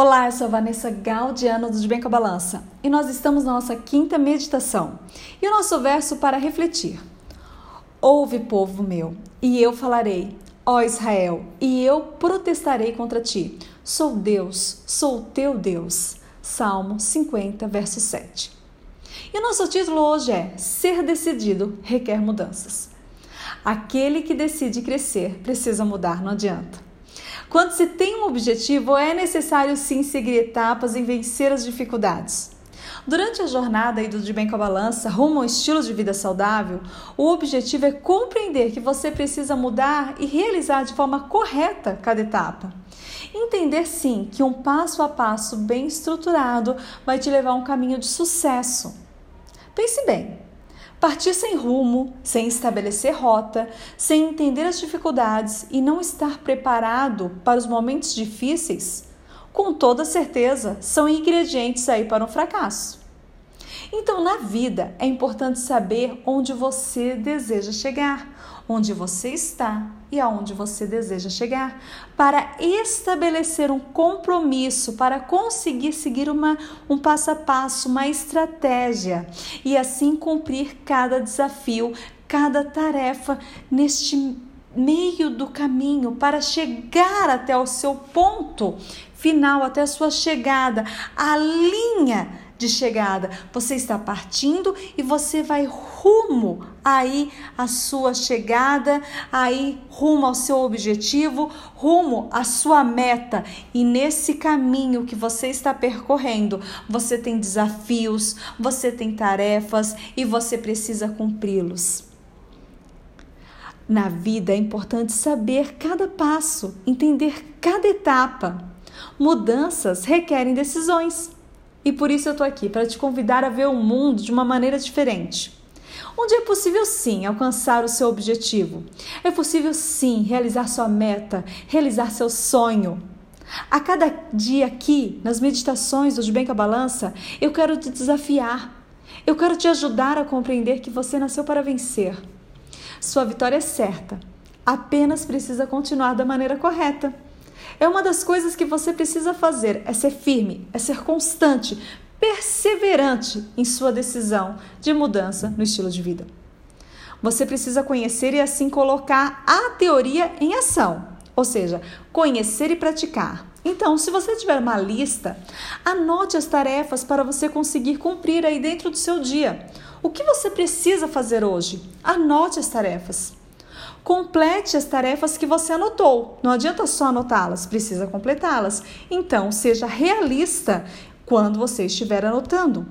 Olá, eu sou Vanessa Gaudiano do De Bem com a Balança e nós estamos na nossa quinta meditação. E o nosso verso para refletir: Ouve, povo meu, e eu falarei, ó Israel, e eu protestarei contra ti. Sou Deus, sou teu Deus. Salmo 50, verso 7. E o nosso título hoje é Ser decidido requer mudanças. Aquele que decide crescer precisa mudar, não adianta. Quando se tem um objetivo, é necessário sim seguir etapas e vencer as dificuldades. Durante a jornada do De Bem com a Balança rumo ao estilo de vida saudável, o objetivo é compreender que você precisa mudar e realizar de forma correta cada etapa. Entender sim que um passo a passo bem estruturado vai te levar a um caminho de sucesso. Pense bem, Partir sem rumo, sem estabelecer rota, sem entender as dificuldades e não estar preparado para os momentos difíceis, com toda certeza são ingredientes aí para um fracasso. Então, na vida, é importante saber onde você deseja chegar, onde você está e aonde você deseja chegar, para estabelecer um compromisso, para conseguir seguir uma, um passo a passo, uma estratégia e assim cumprir cada desafio, cada tarefa neste meio do caminho para chegar até o seu ponto final, até a sua chegada, a linha de chegada. Você está partindo e você vai rumo aí à sua chegada, aí rumo ao seu objetivo, rumo à sua meta. E nesse caminho que você está percorrendo, você tem desafios, você tem tarefas e você precisa cumpri-los. Na vida é importante saber cada passo, entender cada etapa. Mudanças requerem decisões. E por isso eu tô aqui para te convidar a ver o mundo de uma maneira diferente. Onde é possível sim alcançar o seu objetivo. É possível sim realizar sua meta, realizar seu sonho. A cada dia aqui, nas meditações do De Bem com a Balança, eu quero te desafiar. Eu quero te ajudar a compreender que você nasceu para vencer. Sua vitória é certa. Apenas precisa continuar da maneira correta. É uma das coisas que você precisa fazer, é ser firme, é ser constante, perseverante em sua decisão de mudança no estilo de vida. Você precisa conhecer e assim colocar a teoria em ação, ou seja, conhecer e praticar. Então, se você tiver uma lista, anote as tarefas para você conseguir cumprir aí dentro do seu dia. O que você precisa fazer hoje? Anote as tarefas. Complete as tarefas que você anotou. Não adianta só anotá-las, precisa completá-las. Então, seja realista quando você estiver anotando.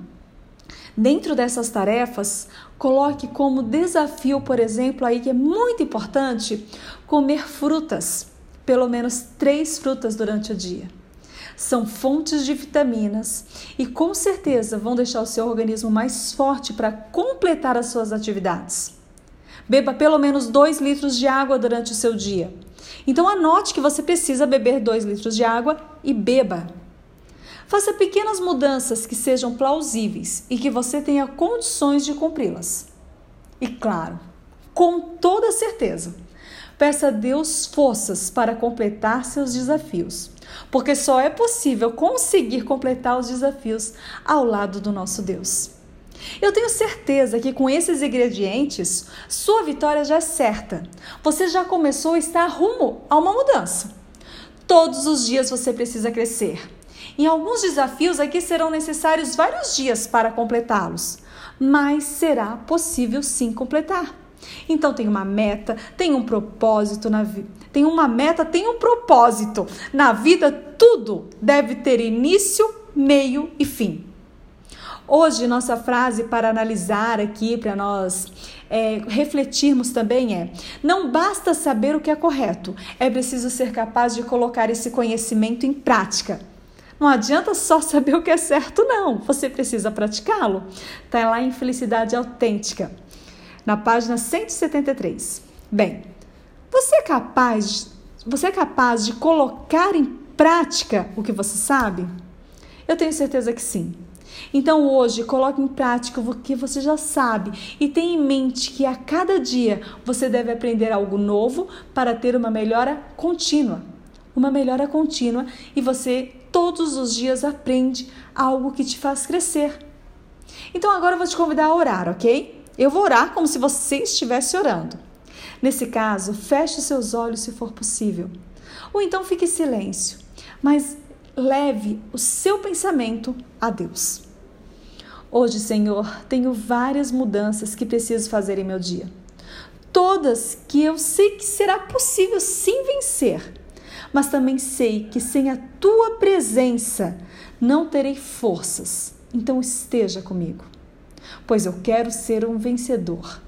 Dentro dessas tarefas, coloque como desafio, por exemplo, aí que é muito importante, comer frutas, pelo menos três frutas durante o dia. São fontes de vitaminas e com certeza vão deixar o seu organismo mais forte para completar as suas atividades. Beba pelo menos 2 litros de água durante o seu dia. Então anote que você precisa beber 2 litros de água e beba. Faça pequenas mudanças que sejam plausíveis e que você tenha condições de cumpri-las. E claro, com toda certeza, peça a Deus forças para completar seus desafios, porque só é possível conseguir completar os desafios ao lado do nosso Deus. Eu tenho certeza que com esses ingredientes, sua vitória já é certa. Você já começou a estar rumo a uma mudança. Todos os dias você precisa crescer. Em alguns desafios aqui serão necessários vários dias para completá-los, mas será possível sim completar. Então tem uma meta, tem um propósito na vida. Tem uma meta, tem um propósito. Na vida tudo deve ter início, meio e fim. Hoje, nossa frase para analisar aqui, para nós é, refletirmos também é: não basta saber o que é correto, é preciso ser capaz de colocar esse conhecimento em prática. Não adianta só saber o que é certo, não. Você precisa praticá-lo. Está lá em Felicidade Autêntica, na página 173. Bem, você é capaz, você é capaz de colocar em prática o que você sabe? Eu tenho certeza que sim. Então hoje coloque em prática o que você já sabe e tenha em mente que a cada dia você deve aprender algo novo para ter uma melhora contínua. Uma melhora contínua e você todos os dias aprende algo que te faz crescer. Então agora eu vou te convidar a orar, ok? Eu vou orar como se você estivesse orando. Nesse caso, feche seus olhos se for possível. Ou então fique em silêncio, mas leve o seu pensamento a Deus. Hoje, Senhor, tenho várias mudanças que preciso fazer em meu dia. Todas que eu sei que será possível sim vencer, mas também sei que sem a tua presença não terei forças. Então esteja comigo, pois eu quero ser um vencedor.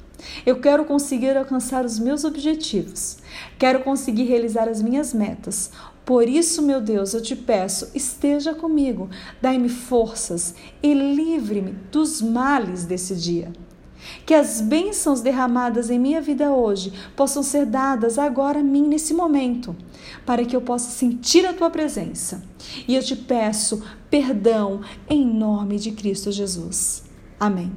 Eu quero conseguir alcançar os meus objetivos. Quero conseguir realizar as minhas metas. Por isso, meu Deus, eu te peço, esteja comigo, dai-me forças e livre-me dos males desse dia. Que as bênçãos derramadas em minha vida hoje possam ser dadas agora a mim nesse momento, para que eu possa sentir a tua presença. E eu te peço perdão em nome de Cristo Jesus. Amém.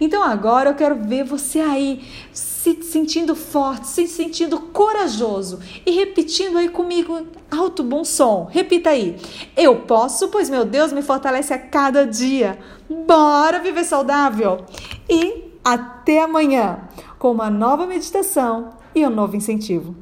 Então agora eu quero ver você aí se sentindo forte, se sentindo corajoso e repetindo aí comigo alto bom som. Repita aí. Eu posso, pois meu Deus me fortalece a cada dia. Bora viver saudável. E até amanhã com uma nova meditação e um novo incentivo.